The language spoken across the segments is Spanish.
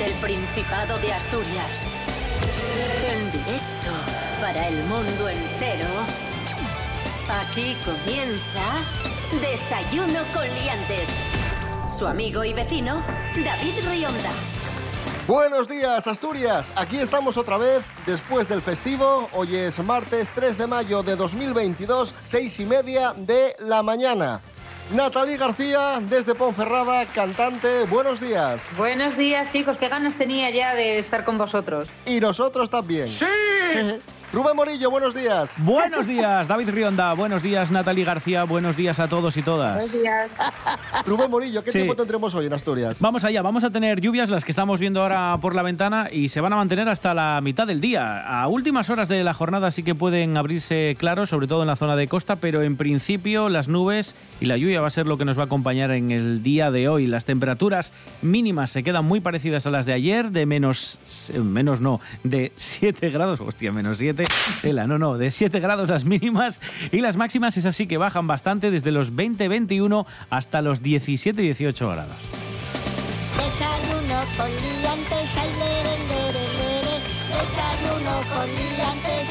desde el Principado de Asturias. En directo para el mundo entero. Aquí comienza Desayuno con Liantes. Su amigo y vecino, David Rionda. Buenos días, Asturias. Aquí estamos otra vez después del festivo. Hoy es martes 3 de mayo de 2022, seis y media de la mañana. Natalie García, desde Ponferrada, cantante. Buenos días. Buenos días, chicos. Qué ganas tenía ya de estar con vosotros. Y nosotros también. ¡Sí! Rubén Morillo, buenos días. Buenos días, David Rionda. Buenos días, Natalie García. Buenos días a todos y todas. Buenos días. Rubén Morillo, ¿qué Sí. tiempo tendremos hoy en Asturias? Vamos allá, vamos a tener lluvias, las que estamos viendo ahora por la ventana, y se van a mantener hasta la mitad del día. A últimas horas de la jornada sí que pueden abrirse claros, sobre todo en la zona de costa, pero en principio las nubes y la lluvia va a ser lo que nos va a acompañar en el día de hoy. Las temperaturas mínimas se quedan muy parecidas a las de ayer, de menos, menos no, de 7 grados, hostia, menos 7, no, no, de 7 grados las mínimas, y las máximas es así que bajan bastante desde los 20-21 hasta los 17-18 grados. Desayuno con liantes, ay, lere, lere, lere. Desayuno con liantes,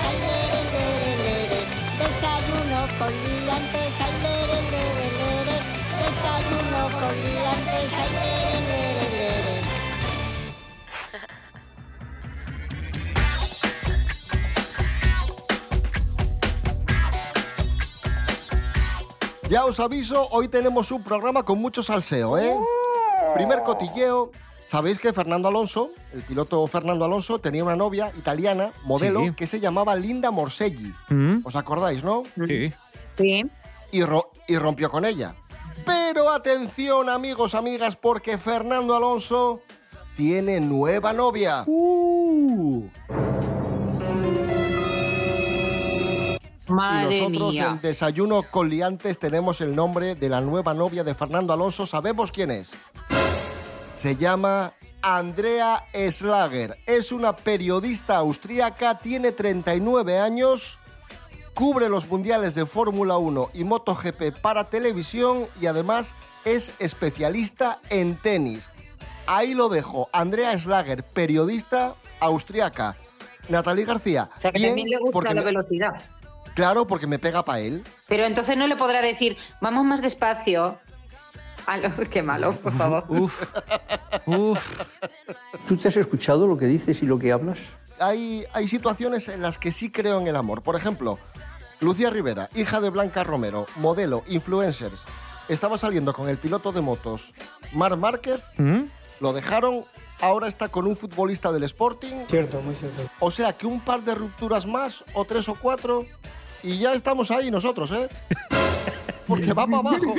ay, lere, lere. Ya os aviso, hoy tenemos un programa con mucho salseo, ¿eh? Primer cotilleo. Sabéis que Fernando Alonso, el piloto Fernando Alonso, tenía una novia italiana, modelo, Sí. que se llamaba Linda Morselli. ¿Mm? ¿Os acordáis, no? Sí. Sí. y, ro- y rompió con ella. Pero atención amigos, amigas, porque Fernando Alonso tiene nueva novia. Uh. Y nosotros mía. en Desayuno con Liantes tenemos el nombre de la nueva novia de Fernando Alonso. ¿Sabemos quién es? Se llama Andrea Schlager. Es una periodista austríaca, tiene 39 años, cubre los mundiales de Fórmula 1 y MotoGP para televisión y además es especialista en tenis. Ahí lo dejo. Andrea Schlager, periodista austríaca. Natalie García. O sea, que bien, también le gusta la me- velocidad. Claro, porque me pega para él. Pero entonces no le podrá decir, vamos más despacio. Al- Qué malo, por favor. Uf. Uf. ¿Tú te has escuchado lo que dices y lo que hablas? hay, hay situaciones en las que sí creo en el amor. Por ejemplo, Lucía Rivera, hija de Blanca Romero, modelo, influencers, estaba saliendo con el piloto de motos Mar Márquez, ¿Mm? lo dejaron, ahora está con un futbolista del Sporting. Cierto, muy cierto. O sea que un par de rupturas más, o tres o cuatro, y ya estamos ahí nosotros, ¿eh? Porque va para abajo.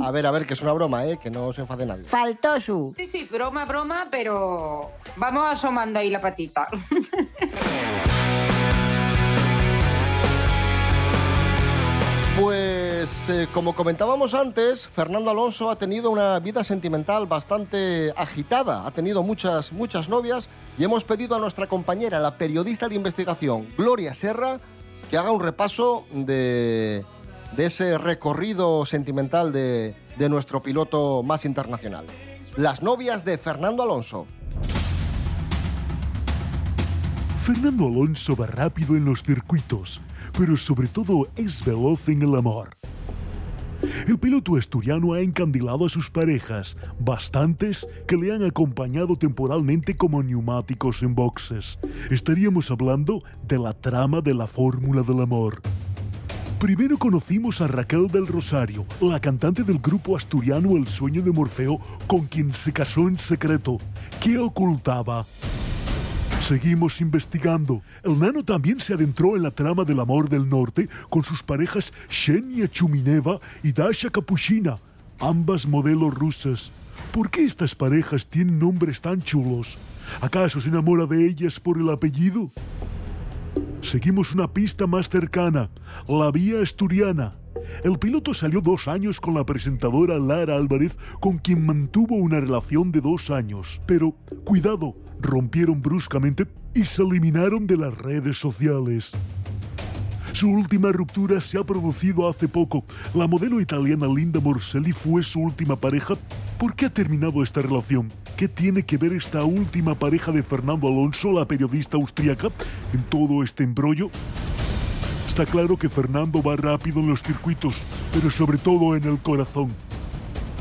A ver, a ver, que es una broma, ¿eh? Que no se enfade nadie. Faltó su. Sí, sí, broma, broma, pero vamos asomando ahí la patita. Pues eh, como comentábamos antes, Fernando Alonso ha tenido una vida sentimental bastante agitada, ha tenido muchas, muchas novias y hemos pedido a nuestra compañera, la periodista de investigación, Gloria Serra, que haga un repaso de, de ese recorrido sentimental de, de nuestro piloto más internacional. Las novias de Fernando Alonso. Fernando Alonso va rápido en los circuitos, pero sobre todo es veloz en el amor. El piloto asturiano ha encandilado a sus parejas, bastantes que le han acompañado temporalmente como neumáticos en boxes. Estaríamos hablando de la trama de la fórmula del amor. Primero conocimos a Raquel del Rosario, la cantante del grupo asturiano El Sueño de Morfeo, con quien se casó en secreto. ¿Qué ocultaba? Seguimos investigando. El nano también se adentró en la trama del amor del norte con sus parejas Xenia Chumineva y Dasha Kapushina, ambas modelos rusas. ¿Por qué estas parejas tienen nombres tan chulos? ¿Acaso se enamora de ellas por el apellido? Seguimos una pista más cercana, la vía asturiana. El piloto salió dos años con la presentadora Lara Álvarez, con quien mantuvo una relación de dos años. Pero, cuidado, rompieron bruscamente y se eliminaron de las redes sociales. Su última ruptura se ha producido hace poco. La modelo italiana Linda Morselli fue su última pareja. ¿Por qué ha terminado esta relación? ¿Qué tiene que ver esta última pareja de Fernando Alonso, la periodista austríaca, en todo este embrollo? Está claro que Fernando va rápido en los circuitos, pero sobre todo en el corazón.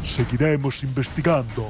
Seguiremos investigando.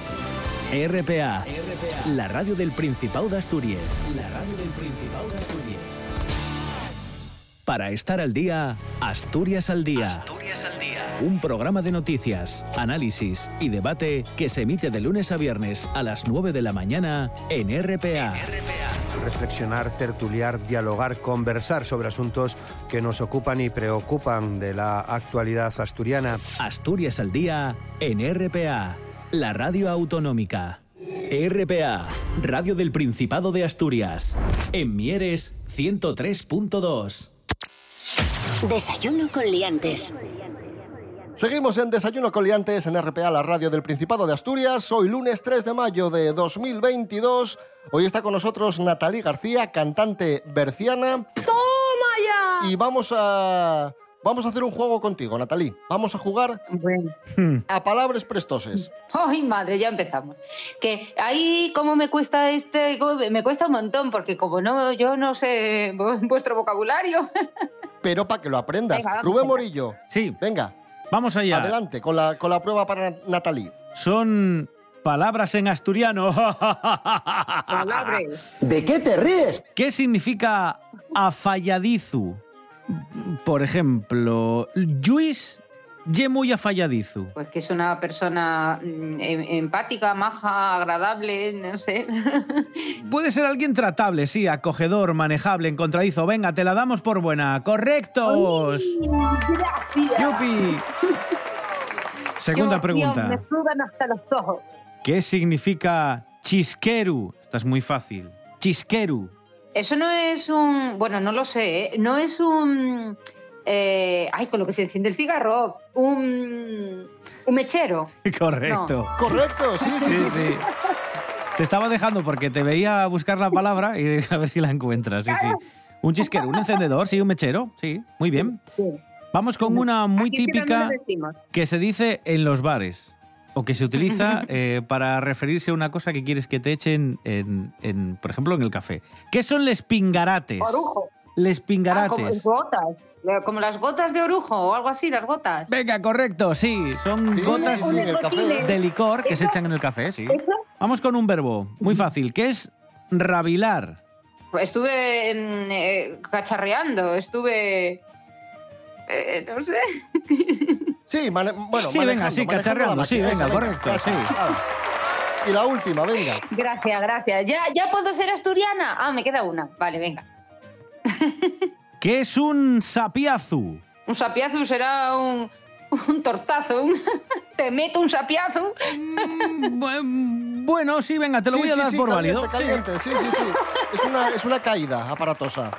RPA, la radio del Principado de Asturias. La radio del Principado de Asturias. Para estar al día, Asturias al día. Asturias al día. Un programa de noticias, análisis y debate que se emite de lunes a viernes a las 9 de la mañana en RPA. reflexionar, tertuliar, dialogar, conversar sobre asuntos que nos ocupan y preocupan de la actualidad asturiana. Asturias al día en RPA, la radio autonómica. RPA, Radio del Principado de Asturias. En Mieres 103.2. Desayuno con liantes. Seguimos en Desayuno Coliantes en RPA, la radio del Principado de Asturias. Hoy lunes 3 de mayo de 2022. Hoy está con nosotros Natalí García, cantante berciana. ¡Toma ya! Y vamos a... Vamos a hacer un juego contigo, Natalí. Vamos a jugar Bueno. a palabras prestoses. Ay, madre, ya empezamos. Que ahí, ¿cómo me cuesta este? me- cuesta un montón, porque como no, yo no sé vu- vuestro vocabulario. Pero para que lo aprendas. Venga, Rubén allá. Morillo, Sí, venga, vamos allá. adelante con la, con la prueba para Natalí. Son palabras en asturiano. Palabras. ¿De qué te ríes? ¿Qué significa afalladizu? Por ejemplo, Luis ye muy afalladizu. Pues que es una persona mm, em- empática, maja, agradable, no sé. Puede ser alguien tratable, sí, acogedor, manejable, encontradizo. Venga, te la damos por buena. ¡Correctos! Gracias. ¡Yupi! Segunda pregunta. Dios, me sudan hasta los ojos. ¿Qué significa chisqueru? Esta es muy fácil. Chisqueru. Eso no es un. Bueno, no lo sé, ¿eh? No es un. eh, ay, con lo que se enciende el cigarro. Un. Un mechero. Correcto. Correcto, sí, sí, sí. Sí, sí. sí. Te estaba dejando porque te veía buscar la palabra y a ver si la encuentras. Sí, sí. Un chisquero, un encendedor, sí, un mechero. Sí, muy bien. Vamos con una muy Aquí típica que se dice en los bares o que se utiliza eh, para referirse a una cosa que quieres que te echen, en, en, por ejemplo, en el café. ¿Qué son les pingarates? Orujo. Les Ah, como pingarates. gotas. Como las gotas de orujo o algo así, las gotas. Venga, correcto, sí. Son Sí, gotas sí, café. de licor que se echan en el café, sí. ¿Eso? Vamos con un verbo muy fácil, que es rabilar. Pues estuve eh, cacharreando, estuve. eh, no sé. Sí, mane- bueno, Sí, venga, sí, cacharreando, sí, venga, Esa, correcto, sí. Y la última, venga. Gracias, gracias. ¿Ya, ¿Ya puedo ser asturiana? Ah, me queda una. Vale, venga. ¿Qué es un sapiazu? Un sapiazo será un, un tortazo. un- te meto un sapiazo. Mm, bu- Bueno, sí, venga, te lo Sí, voy a sí, dar sí, por caliente, válido. Sí. Caliente, sí, sí, sí. Es una, es una caída aparatosa.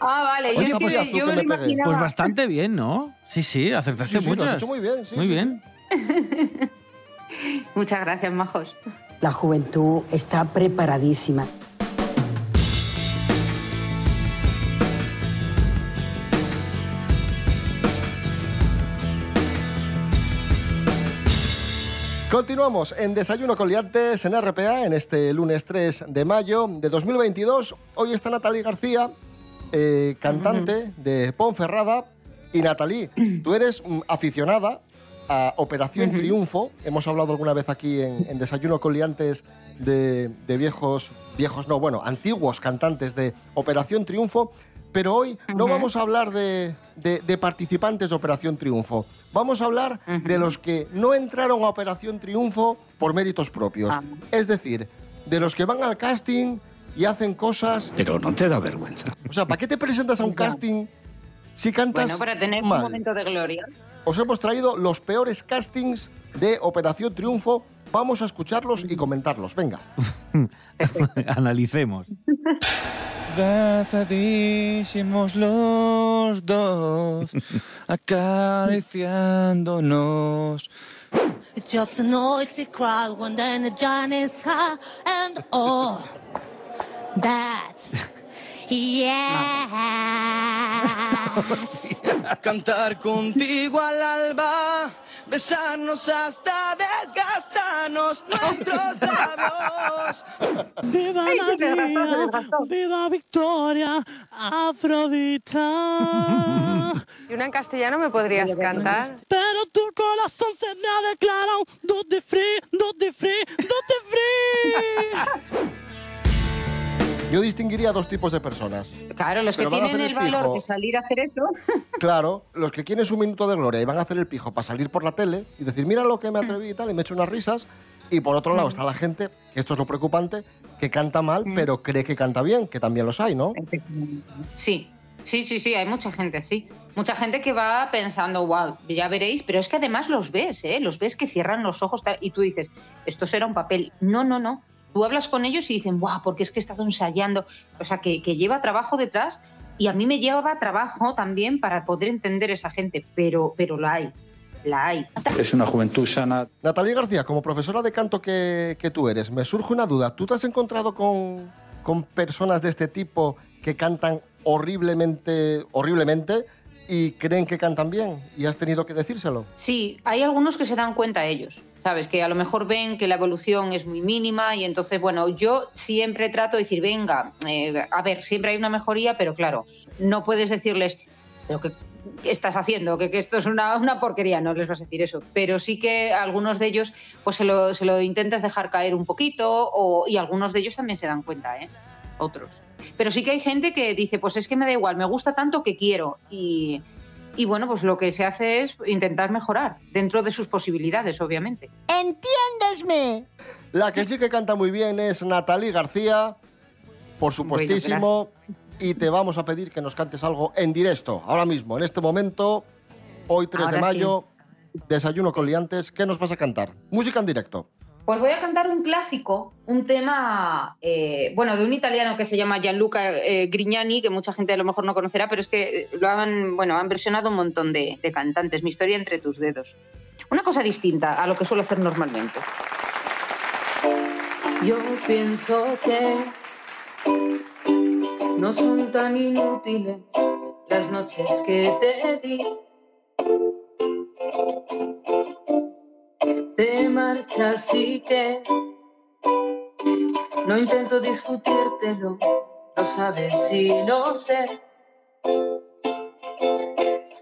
Ah, vale. Yo, Oye, es que pues, yo me me imaginaba. Pues bastante bien, ¿no? Sí, sí, acertaste Sí, sí, lo has muchas. hecho muy bien, sí, muy sí, bien. Muchas gracias, majos. La juventud está preparadísima. Continuamos en Desayuno con Liantes en RPA en este lunes 3 de mayo de 2022. Hoy está Natalie García, eh, cantante de Ponferrada. Y Natalie, tú eres mm, aficionada a Operación Triunfo. Hemos hablado alguna vez aquí en, en Desayuno con Liantes de, de viejos, viejos no, bueno, antiguos cantantes de Operación Triunfo. Pero hoy no vamos a hablar de, de- de participantes de Operación Triunfo. Vamos a hablar de los que no entraron a Operación Triunfo por méritos propios. Ah. Es decir, de los que van al casting y hacen cosas... Pero no te da vergüenza. O sea, ¿para qué te presentas a un casting si cantas Bueno, para tener un momento de gloria. os hemos traído los peores castings de Operación Triunfo. Vamos a escucharlos y comentarlos. Venga. Analicemos. Abrazadísimos los dos, acariciándonos. It's just a noisy crowd when the energy is high and oh, that's yes. Cantar contigo al alba, besarnos hasta desgastarnos nuestros labios. Viva la vida, viva Victoria, Afrodita. ¿Y una en castellano me podrías cantar? Pero tu corazón se me ha declarado duty free, duty free, duty free. Yo distinguiría dos tipos de personas. Claro, los que Pero tienen el el valor de salir a hacer eso. Claro, los que quieren su minuto de gloria y van a hacer el pijo para salir por la tele y decir, mira lo que me atreví y tal, y me echo unas risas. Y por otro lado está la gente, que esto es lo preocupante, que canta mal, pero cree que canta bien, que también los hay, ¿no? Sí, sí, sí, sí, hay mucha gente así. Mucha gente que va pensando, wow, ya veréis, pero es que además los ves, ¿eh? Los ves que cierran los ojos y tú dices, esto será un papel. No, no, no. Tú hablas con ellos y dicen, wow, porque es que he estado ensayando. O sea, que, que lleva trabajo detrás y a mí me lleva trabajo también para poder entender esa gente, pero, pero la hay, la hay. Es una juventud sana. Natalia García, como profesora de canto que, que tú eres, me surge una duda. ¿Tú te has encontrado con, con personas de este tipo que cantan horriblemente, horriblemente y creen que cantan bien y has tenido que decírselo? Sí, hay algunos que se dan cuenta ellos, ¿sabes? Que a lo mejor ven que la evolución es muy mínima y entonces, bueno, yo siempre trato de decir, venga, eh, a ver, siempre hay una mejoría, pero claro, no puedes decirles, pero ¿qué, qué estás haciendo? Que, que esto es una, una porquería, no les vas a decir eso. Pero sí que algunos de ellos, pues se lo, se lo intentas dejar caer un poquito o, y algunos de ellos también se dan cuenta, ¿eh? Otros. Pero sí que hay gente que dice, pues es que me da igual, me gusta tanto que quiero. Y, y bueno, pues lo que se hace es intentar mejorar dentro de sus posibilidades, obviamente. ¡Entiéndesme! La que sí que canta muy bien es Natalie García, por supuestísimo, y te vamos a pedir que nos cantes algo en directo, ahora mismo, en este momento, hoy 3 de mayo, desayuno con liantes, ¿qué nos vas a cantar? Música en directo. Pues voy a cantar un clásico, un tema, eh, bueno, de un italiano que se llama Gianluca eh, Grignani, que mucha gente a lo mejor no conocerá, pero es que lo han, bueno, han versionado un montón de, de cantantes. Mi historia entre tus dedos. Una cosa distinta a lo que suelo hacer normalmente. Yo pienso que no son tan inútiles las noches que te di. Te marchas y que no intento discutírtelo, lo sabes y lo sé.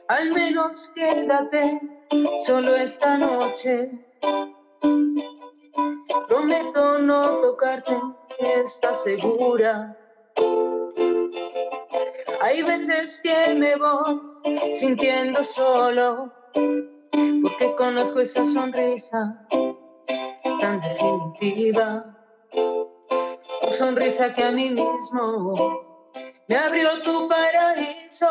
Al menos quédate solo esta noche. Prometo no tocarte, estás segura. Hay veces que me voy sintiendo solo, porque conozco esa sonrisa tan definitiva. Tu sonrisa que a mí mismo me abrió tu paraíso.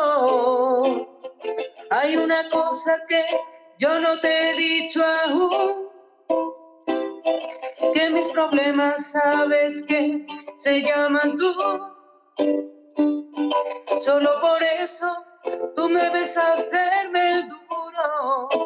Hay una cosa que yo no te he dicho aún, que mis problemas sabes que se llaman tú. Solo por eso tú me ves hacerme el duro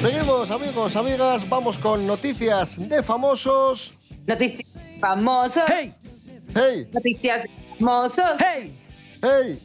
Seguimos, amigos, amigas, vamos con noticias de famosos. Noticias famosas. ¡Hey! Noticias hermosos. ¡Hey! ¡Hey!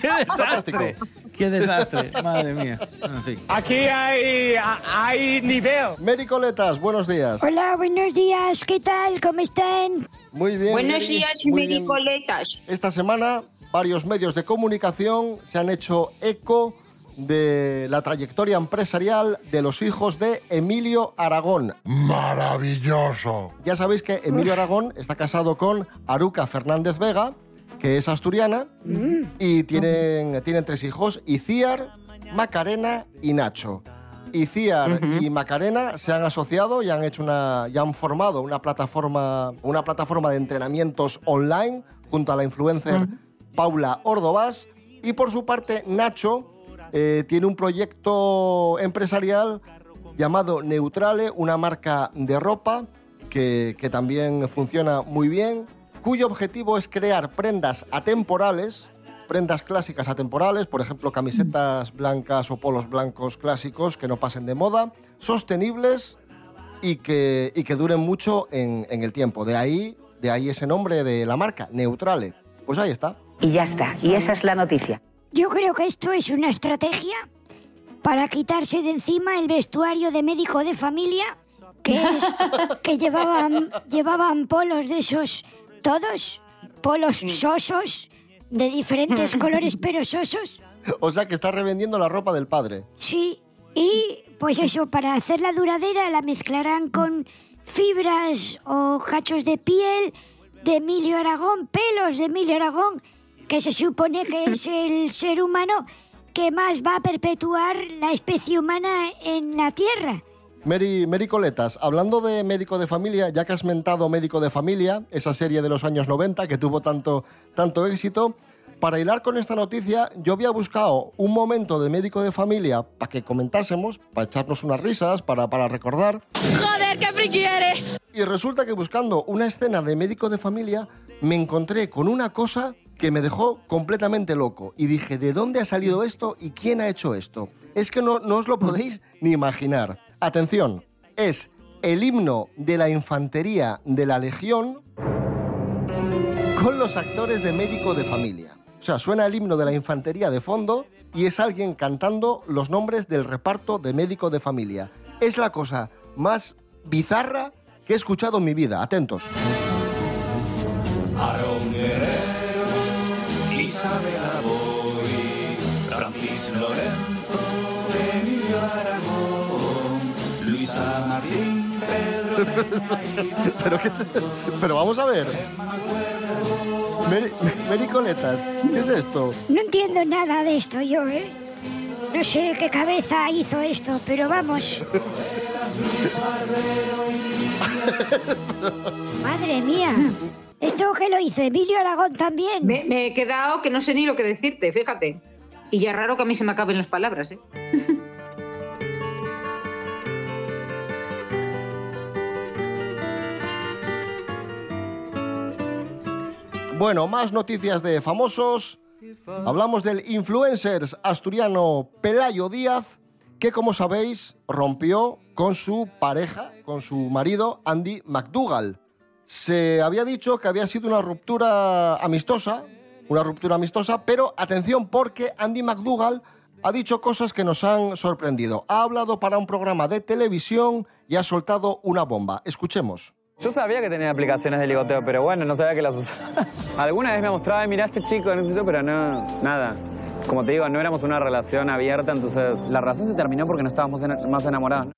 ¡Qué desastre! ¡Qué desastre! Madre mía. En fin. Aquí hay, hay nivel. Mericoletas, buenos días. Hola, buenos días. ¿Qué tal? ¿Cómo están? Muy bien. Buenos Meri, días, muy bien. Mericoletas. Esta semana varios medios de comunicación se han hecho eco de la trayectoria empresarial de los hijos de Emilio Aragón. Maravilloso. Ya sabéis que Emilio Aragón está casado con Aruca Fernández Vega, que es asturiana, y tienen, tienen tres hijos, Iciar, Macarena y Nacho. Iciar y Macarena se han asociado y han hecho una y han formado una plataforma una plataforma de entrenamientos online junto a la influencer Paula Ordovás. Y por su parte Nacho eh, tiene un proyecto empresarial llamado Neutrale, una marca de ropa que, que también funciona muy bien, cuyo objetivo es crear prendas atemporales, prendas clásicas atemporales, por ejemplo, camisetas blancas o polos blancos clásicos que no pasen de moda, sostenibles y que, y que duren mucho en, en el tiempo. De ahí, de ahí ese nombre de la marca, Neutrale. Pues ahí está. Y ya está. Y esa es la noticia. Yo creo que esto es una estrategia para quitarse de encima el vestuario de médico de familia, que es que llevaban, llevaban polos de esos todos, polos sosos, de diferentes colores pero sosos. O sea que está revendiendo la ropa del padre. Sí, y pues eso, para hacerla duradera la mezclarán con fibras o cachos de piel de Emilio Aragón, pelos de Emilio Aragón, que se supone que es el ser humano que más va a perpetuar la especie humana en la Tierra. Mary, Mary Coletas, hablando de médico de familia, ya que has mentado Médico de Familia, esa serie de los años 90 que tuvo tanto, tanto éxito, para hilar con esta noticia, yo había buscado un momento de médico de familia para que comentásemos, para echarnos unas risas, para, para recordar. Joder, qué friki eres. Y resulta que buscando una escena de médico de familia, me encontré con una cosa que me dejó completamente loco. Y dije, ¿de dónde ha salido esto y quién ha hecho esto? Es que no, no os lo podéis ni imaginar. Atención, es el himno de la infantería de la Legión con los actores de médico de familia. O sea, suena el himno de la infantería de fondo y es alguien cantando los nombres del reparto de médico de familia. Es la cosa más bizarra que he escuchado en mi vida. Atentos. Luisa Martín, Pedro pero, qué es- pero vamos a ver. Meri- Mericoletas, ¿qué es esto? No entiendo nada de esto yo, ¿eh? No sé qué cabeza hizo esto, pero vamos. Madre mía. ¿Esto que lo hizo Emilio Aragón también? Me, me he quedado que no sé ni lo que decirte, fíjate. Y ya es raro que a mí se me acaben las palabras, ¿eh? Bueno, más noticias de famosos. Hablamos del influencer asturiano Pelayo Díaz, que como sabéis rompió con su pareja, con su marido Andy McDougall. Se había dicho que había sido una ruptura amistosa, una ruptura amistosa, pero atención porque Andy McDougall ha dicho cosas que nos han sorprendido. Ha hablado para un programa de televisión y ha soltado una bomba. Escuchemos. Yo sabía que tenía aplicaciones de ligoteo, pero bueno, no sabía que las usaba. Alguna vez me mostraba, mira este chico, no sé yo, pero no, nada. Como te digo, no éramos una relación abierta, entonces la razón se terminó porque no estábamos en- más enamorados.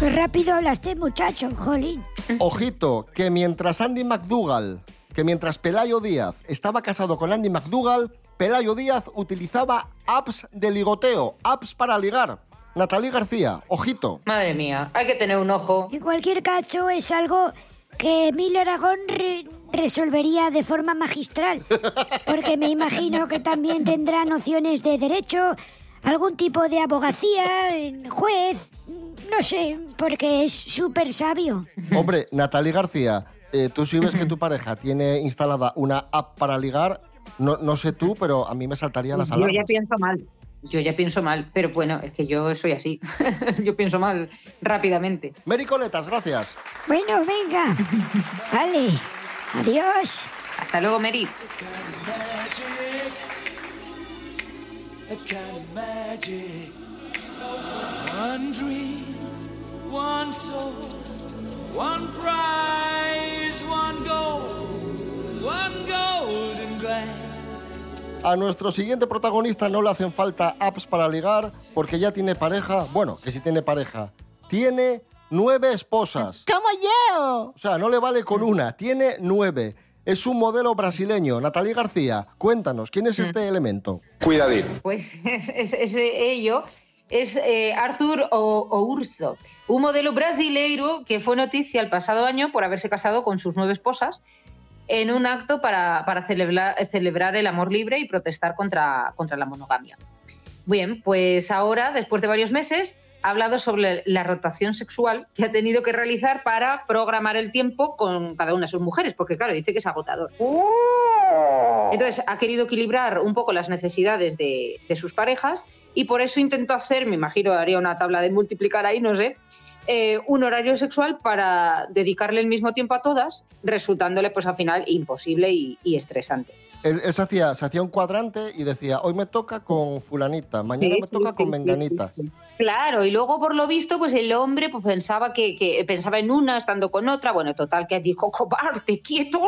Qué rápido hablaste, muchacho, jolín. Ojito, que mientras Andy McDougall, que mientras Pelayo Díaz estaba casado con Andy McDougall, Pelayo Díaz utilizaba apps de ligoteo, apps para ligar. Natalí García, ojito. Madre mía, hay que tener un ojo. En cualquier caso, es algo que Emilio Aragón re- resolvería de forma magistral. Porque me imagino que también tendrá nociones de derecho, algún tipo de abogacía, juez, no sé, porque es súper sabio. Hombre, Natalí García, eh, tú si ves que tu pareja tiene instalada una app para ligar, no, no sé tú, pero a mí me saltarían las Yo ya alarmas. pienso mal. Yo ya pienso mal, pero bueno, es que yo soy así. yo pienso mal rápidamente. Mericoletas, gracias. Bueno, venga. Vale. Adiós. Hasta luego, Mary. One dream, one soul, one prize, one goal, one glance. A nuestro siguiente protagonista no le hacen falta apps para ligar porque ya tiene pareja. Bueno, que si tiene pareja. Tiene nueve esposas. ¡Como yo! O sea, no le vale con una, tiene nueve. Es un modelo brasileño. Natalie García, cuéntanos, ¿quién es este elemento? Cuidadín. Pues es, es- es ello, es eh, Arthur o, Ourso, un modelo brasileiro que fue noticia el pasado año por haberse casado con sus nueve esposas en un acto para, para celebrar, celebrar el amor libre y protestar contra, contra la monogamia. Bien, pues ahora, después de varios meses, ha hablado sobre la rotación sexual que ha tenido que realizar para programar el tiempo con cada una de sus mujeres, porque claro, dice que es agotador. Entonces, ha querido equilibrar un poco las necesidades de, de sus parejas y por eso intentó hacer, me imagino, haría una tabla de multiplicar ahí, no sé, eh, un horario sexual para dedicarle el mismo tiempo a todas, resultándole pues al final imposible y, y estresante. Él, él se, hacía, se hacía un cuadrante y decía, hoy me toca con fulanita, mañana Sí, me toca sí, con sí, menganita. Claro, y luego por lo visto, pues el hombre pues, pensaba que, que pensaba en una estando con otra, bueno, total que dijo, cobarde, quieto,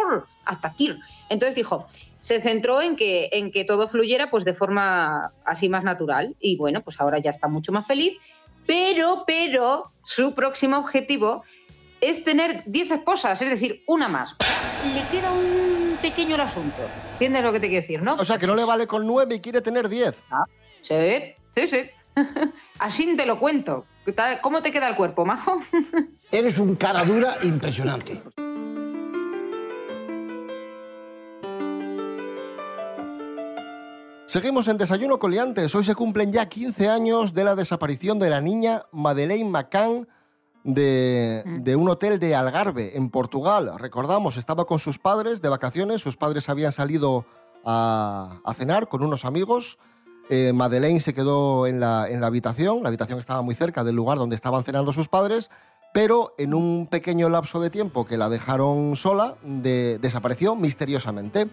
hasta aquí. Entonces dijo, se centró en que, en que todo fluyera pues de forma así más natural y bueno, pues ahora ya está mucho más feliz, pero, pero su próximo objetivo es tener 10 esposas, es decir, una más. Le queda un pequeño el asunto. ¿Entiendes lo que te quiero decir, no? O sea, que no le vale con nueve y quiere tener diez. Sí, sí, sí. Así te lo cuento. ¿Qué tal- ¿Cómo te queda el cuerpo, majo? Eres un cara dura impresionante. Seguimos en Desayuno con Liantes. Hoy se cumplen ya 15 años de la desaparición de la niña Madeleine McCann de, de un hotel de Algarve, en Portugal. Recordamos, estaba con sus padres de vacaciones. Sus padres habían salido a, a cenar con unos amigos. Eh, Madeleine se quedó en la, en la habitación. La habitación estaba muy cerca del lugar donde estaban cenando sus padres. Pero en un pequeño lapso de tiempo que la dejaron sola, de- desapareció misteriosamente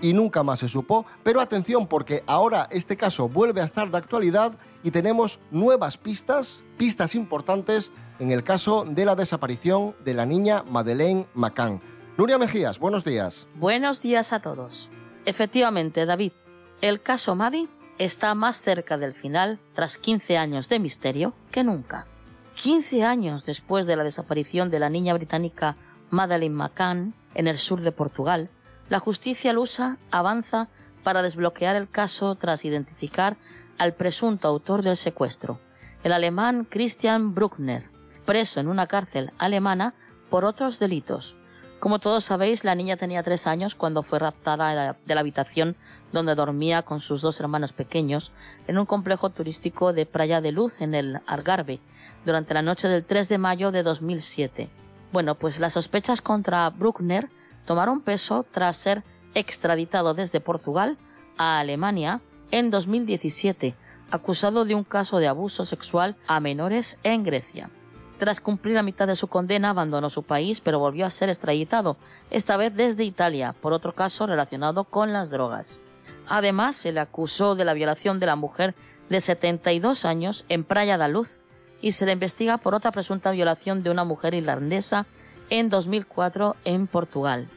y nunca más se supo. Pero atención porque ahora este caso vuelve a estar de actualidad y tenemos nuevas pistas, pistas importantes en el caso de la desaparición de la niña Madeleine McCann. Nuria Mejías, buenos días. Buenos días a todos. Efectivamente, David, el caso Maddie está más cerca del final tras 15 años de misterio que nunca. 15 años después de la desaparición de la niña británica Madeleine McCann en el sur de Portugal, la justicia lusa avanza para desbloquear el caso tras identificar al presunto autor del secuestro, el alemán Christian Bruckner, preso en una cárcel alemana por otros delitos. Como todos sabéis, la niña tenía tres años cuando fue raptada de la, habitación donde dormía con sus dos hermanos pequeños en un complejo turístico de Playa de Luz en el Algarve durante la noche del 3 de mayo de 2007. Bueno, pues las sospechas contra Bruckner tomaron peso tras ser extraditado desde Portugal a Alemania en 2017, acusado de un caso de abuso sexual a menores en Grecia. Tras cumplir la mitad de su condena, abandonó su país, pero volvió a ser extraditado, esta vez desde Italia, por otro caso relacionado con las drogas. Además, se le acusó de la violación de la mujer de 72 años en Praia da Luz y se le investiga por otra presunta violación de una mujer irlandesa en 2004 en Portugal.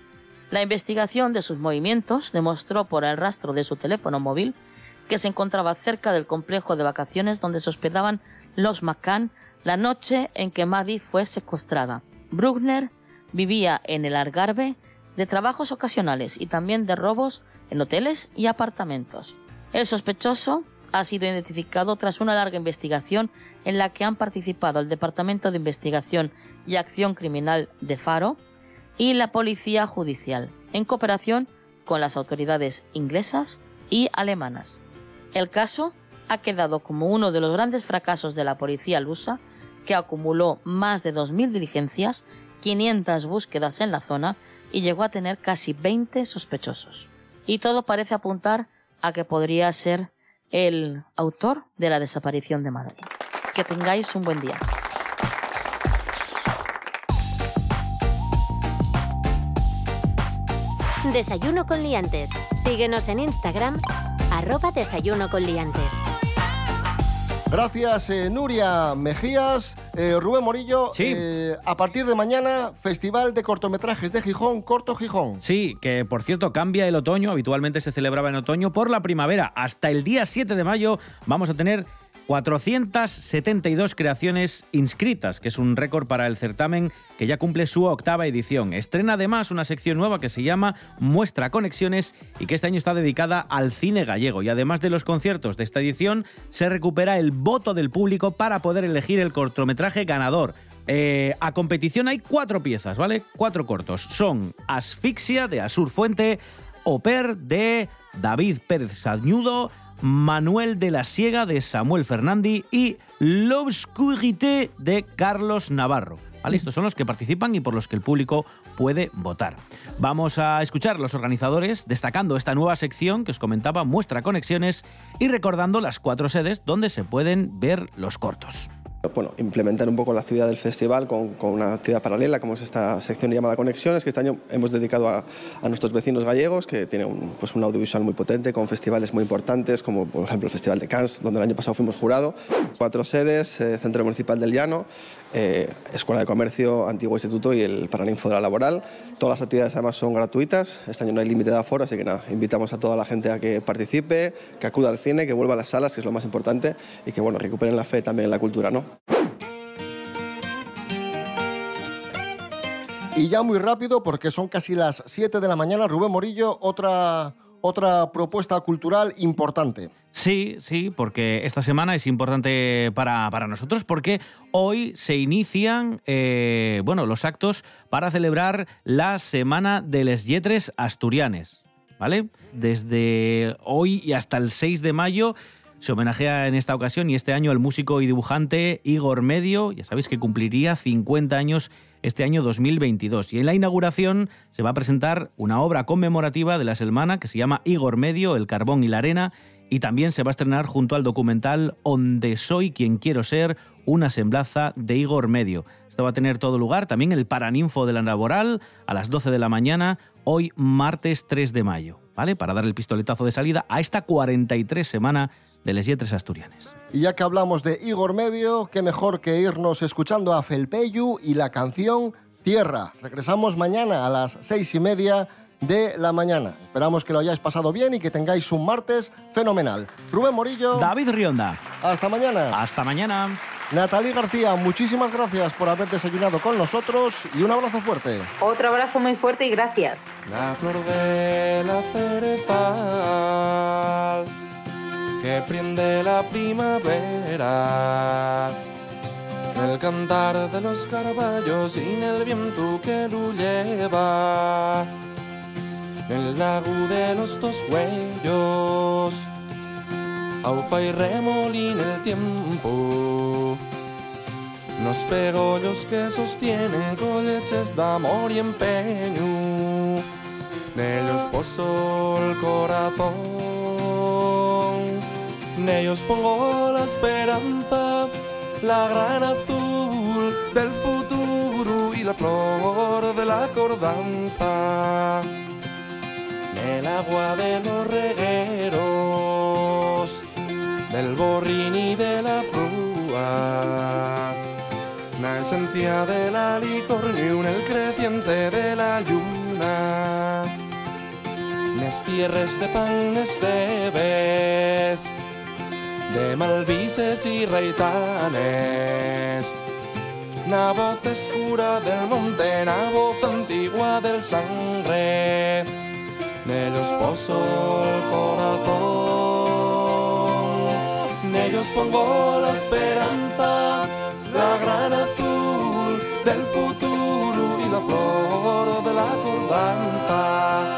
La investigación de sus movimientos demostró por el rastro de su teléfono móvil que se encontraba cerca del complejo de vacaciones donde se hospedaban los McCann la noche en que Maddie fue secuestrada. Bruckner vivía en el Algarve de trabajos ocasionales y también de robos en hoteles y apartamentos. El sospechoso ha sido identificado tras una larga investigación en la que han participado el Departamento de Investigación y Acción Criminal de Faro y la Policía Judicial, en cooperación con las autoridades inglesas y alemanas. El caso ha quedado como uno de los grandes fracasos de la policía lusa, que acumuló más de 2.000 diligencias, 500 búsquedas en la zona y llegó a tener casi 20 sospechosos. Y todo parece apuntar a que podría ser el autor de la desaparición de Madrid. Que tengáis un buen día. Desayuno con liantes. Síguenos en Instagram, arroba desayuno con liantes. Gracias, eh, Nuria Mejías. Eh, Rubén Morillo, eh, a partir de mañana, Festival de Cortometrajes de Gijón, Corto Gijón. Sí, que por cierto cambia el otoño, habitualmente se celebraba en otoño, por la primavera. Hasta el día 7 de mayo vamos a tener 472 creaciones inscritas, que es un récord para el certamen que ya cumple su octava edición. Estrena además una sección nueva que se llama Muestra Conexiones y que este año está dedicada al cine gallego. Y además de los conciertos de esta edición, se recupera el voto del público para poder elegir el cortometraje ganador. Eh, a competición hay cuatro piezas, ¿vale? Cuatro cortos. Son Asfixia de Asur Fuente, Oper de David Pérez Sañudo, Manuel de la Siega de Samuel Fernandi y L'Obscurité de Carlos Navarro. ¿Vale? Estos son los que participan y por los que el público puede votar. Vamos a escuchar a los organizadores destacando esta nueva sección que os comentaba, Muestra Conexiones, y recordando las cuatro sedes donde se pueden ver los cortos. Bueno, implementar un poco la actividad del festival con, una actividad paralela, como es esta sección llamada Conexiones, que este año hemos dedicado a, a nuestros vecinos gallegos, que tiene un, pues un audiovisual muy potente, con festivales muy importantes, como por ejemplo el Festival de Cannes, donde el año pasado fuimos jurado. Cuatro sedes, eh, Centro Municipal del Llano, eh, Escuela de Comercio, Antiguo Instituto y el Paraninfo de la Laboral. Todas las actividades además son gratuitas, este año no hay límite de aforo, así que nada, invitamos a toda la gente a que participe, que acuda al cine, que vuelva a las salas, que es lo más importante, y que bueno, recuperen la fe también en la cultura, ¿no? Y ya muy rápido, porque son casi las 7 de la mañana, Rubén Morillo, otra, otra propuesta cultural importante. Sí, sí, porque esta semana es importante para, para nosotros porque hoy se inician eh, bueno, los actos para celebrar la Semana de les Lletres Asturianes. ¿Vale? Desde hoy y hasta el 6 de mayo se homenajea en esta ocasión y este año al músico y dibujante Igor Medio, ya sabéis que cumpliría 50 años este año 2022. Y en la inauguración se va a presentar una obra conmemorativa de la Selmana que se llama Igor Medio, El Carbón y la Arena, y también se va a estrenar junto al documental Onde soy quien quiero ser, una semblanza de Igor Medio. Esto va a tener todo lugar también el Paraninfo de la Laboral a las 12 de la mañana, hoy martes 3 de mayo, ¿vale? Para dar el pistoletazo de salida a esta 43 semana de Les Yetres Asturianes. Y ya que hablamos de Igor Medio, qué mejor que irnos escuchando a Felpeyu y la canción Tierra. Regresamos mañana a las seis y media de la mañana. Esperamos que lo hayáis pasado bien y que tengáis un martes fenomenal. Rubén Morillo. David Rionda. Hasta mañana. Hasta mañana. Natalie García, muchísimas gracias por haber desayunado con nosotros y un abrazo fuerte. Otro abrazo muy fuerte y gracias. La flor de la cerezal que prende la primavera. El cantar de los carballos sin el viento que lo lleva. El lago de los dos huellos. Aufa y remolina el tiempo. Los pegollos que sostienen colleches de amor y empeño. De ellos pozo el corazón. En ellos pongo la esperanza, la gran azul del futuro y la flor de la cordanza. El agua de los regueros, del borrín y de la prúa. La esencia de la licornium, el creciente de la luna. Las tierras de pan se ves de malvises y reitanes. La voz escura del monte, la voz antigua del sangre, de los pozos el corazón. En ellos pongo la esperanza, la gran azul del futuro y la flor de la cordanza.